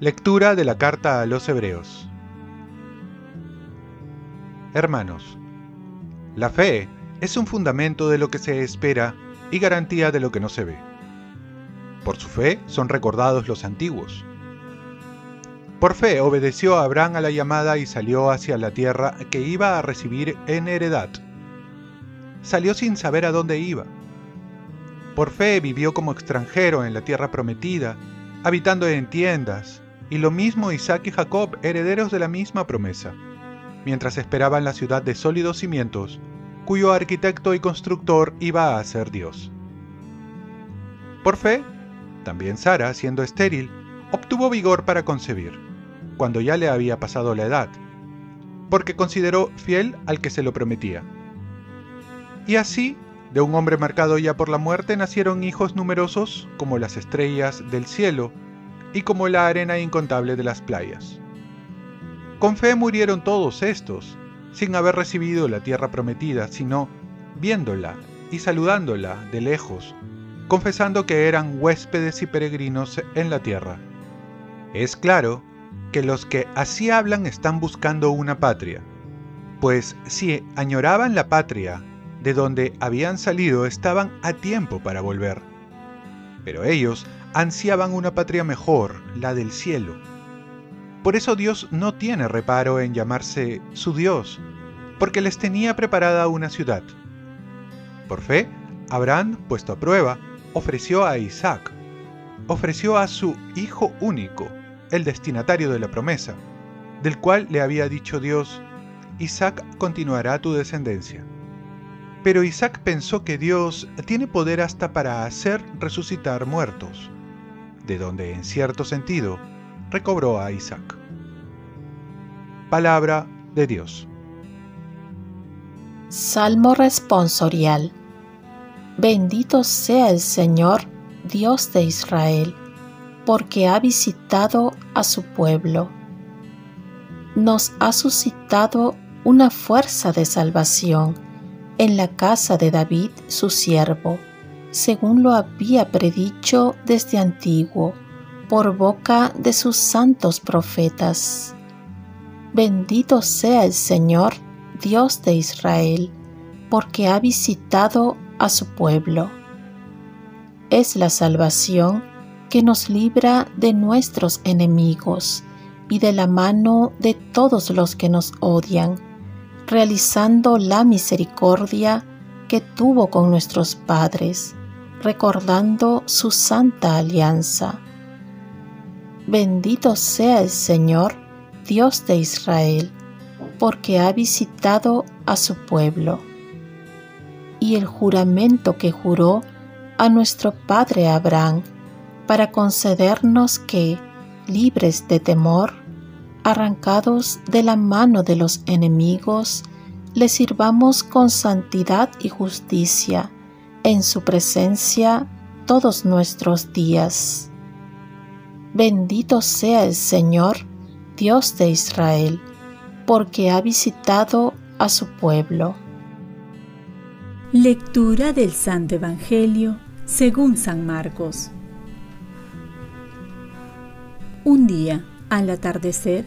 Lectura de la carta a los Hebreos Hermanos, la fe es un fundamento de lo que se espera y garantía de lo que no se ve. Por su fe son recordados los antiguos. Por fe obedeció Abraham a la llamada y salió hacia la tierra que iba a recibir en heredad. Salió sin saber a dónde iba. Por fe vivió como extranjero en la tierra prometida, habitando en tiendas, y lo mismo Isaac y Jacob, herederos de la misma promesa, mientras esperaban la ciudad de sólidos cimientos, cuyo arquitecto y constructor iba a ser Dios. Por fe, también Sara, siendo estéril, obtuvo vigor para concebir, cuando ya le había pasado la edad, porque consideró fiel al que se lo prometía. Y así, de un hombre marcado ya por la muerte, nacieron hijos numerosos como las estrellas del cielo, y como la arena incontable de las playas. Con fe murieron todos estos, sin haber recibido la tierra prometida, sino viéndola y saludándola de lejos, confesando que eran huéspedes y peregrinos en la tierra. Es claro que los que así hablan están buscando una patria, pues si añoraban la patria de donde habían salido estaban a tiempo para volver. Pero ellos ansiaban una patria mejor, la del cielo. Por eso Dios no tiene reparo en llamarse su Dios, porque les tenía preparada una ciudad. Por fe, Abraham, puesto a prueba, ofreció a Isaac, ofreció a su hijo único, el destinatario de la promesa, del cual le había dicho Dios, Isaac continuará tu descendencia. Pero Isaac pensó que Dios tiene poder hasta para hacer resucitar muertos de donde en cierto sentido recobró a Isaac. Palabra de Dios. Salmo responsorial. Bendito sea el Señor, Dios de Israel, porque ha visitado a su pueblo. Nos ha suscitado una fuerza de salvación en la casa de David, su siervo según lo había predicho desde antiguo, por boca de sus santos profetas. Bendito sea el Señor, Dios de Israel, porque ha visitado a su pueblo. Es la salvación que nos libra de nuestros enemigos y de la mano de todos los que nos odian, realizando la misericordia que tuvo con nuestros padres recordando su santa alianza. Bendito sea el Señor, Dios de Israel, porque ha visitado a su pueblo. Y el juramento que juró a nuestro Padre Abraham, para concedernos que, libres de temor, arrancados de la mano de los enemigos, le sirvamos con santidad y justicia en su presencia todos nuestros días. Bendito sea el Señor, Dios de Israel, porque ha visitado a su pueblo. Lectura del Santo Evangelio según San Marcos. Un día, al atardecer,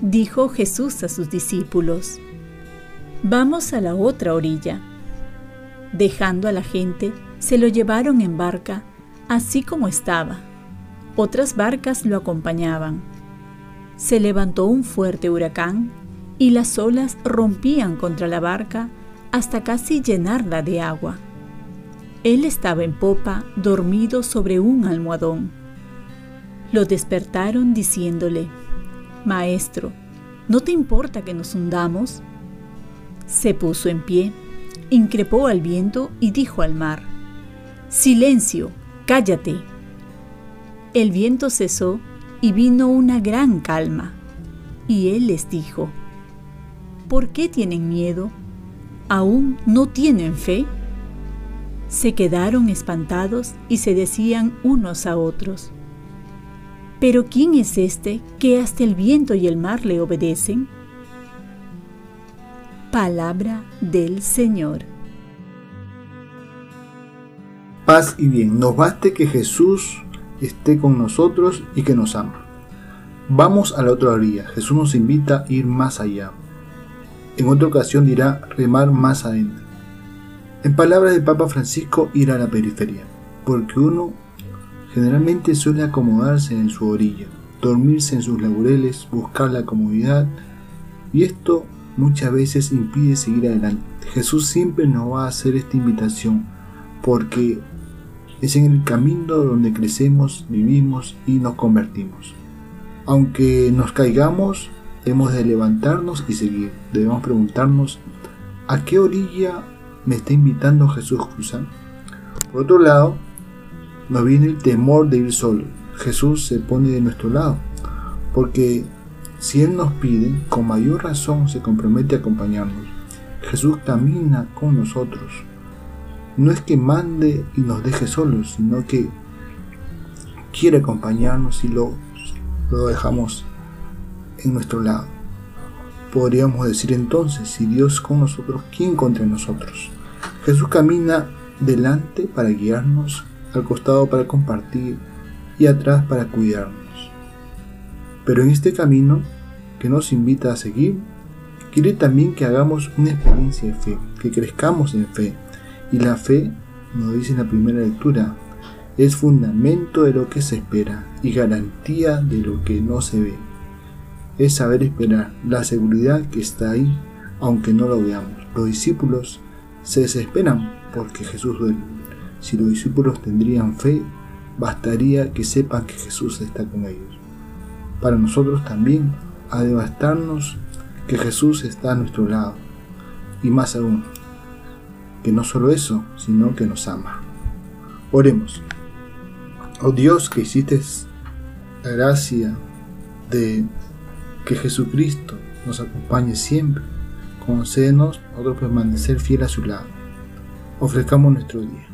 dijo Jesús a sus discípulos, Vamos a la otra orilla. Dejando a la gente, se lo llevaron en barca, así como estaba. Otras barcas lo acompañaban. Se levantó un fuerte huracán y las olas rompían contra la barca hasta casi llenarla de agua. Él estaba en popa, dormido sobre un almohadón. Lo despertaron diciéndole, Maestro, ¿no te importa que nos hundamos? Se puso en pie increpó al viento y dijo al mar, Silencio, cállate. El viento cesó y vino una gran calma. Y él les dijo, ¿por qué tienen miedo? ¿Aún no tienen fe? Se quedaron espantados y se decían unos a otros, ¿pero quién es este que hasta el viento y el mar le obedecen? Palabra del Señor. Paz y bien, nos baste que Jesús esté con nosotros y que nos ama. Vamos a la otra orilla, Jesús nos invita a ir más allá. En otra ocasión dirá remar más adentro. En palabras del Papa Francisco, ir a la periferia, porque uno generalmente suele acomodarse en su orilla, dormirse en sus laureles, buscar la comodidad, y esto muchas veces impide seguir adelante. Jesús siempre nos va a hacer esta invitación porque es en el camino donde crecemos, vivimos y nos convertimos. Aunque nos caigamos, hemos de levantarnos y seguir. Debemos preguntarnos, ¿a qué orilla me está invitando Jesús a cruzar? Por otro lado, nos viene el temor de ir solo. Jesús se pone de nuestro lado, porque si Él nos pide, con mayor razón se compromete a acompañarnos. Jesús camina con nosotros. No es que mande y nos deje solos, sino que quiere acompañarnos y lo, lo dejamos en nuestro lado. Podríamos decir entonces, si Dios con nosotros, ¿quién contra nosotros? Jesús camina delante para guiarnos, al costado para compartir y atrás para cuidarnos. Pero en este camino que nos invita a seguir, quiere también que hagamos una experiencia de fe, que crezcamos en fe. Y la fe, nos dice en la primera lectura, es fundamento de lo que se espera y garantía de lo que no se ve. Es saber esperar, la seguridad que está ahí, aunque no lo veamos. Los discípulos se desesperan porque Jesús duele. Si los discípulos tendrían fe, bastaría que sepan que Jesús está con ellos. Para nosotros también a devastarnos que Jesús está a nuestro lado. Y más aún, que no solo eso, sino que nos ama. Oremos. Oh Dios que hiciste la gracia de que Jesucristo nos acompañe siempre, concédenos nosotros permanecer fiel a su lado. Ofrezcamos nuestro día.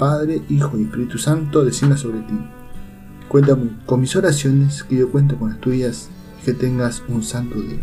Padre, Hijo y Espíritu Santo, descienda sobre ti. Cuéntame con mis oraciones, que yo cuento con las tuyas, y que tengas un santo día.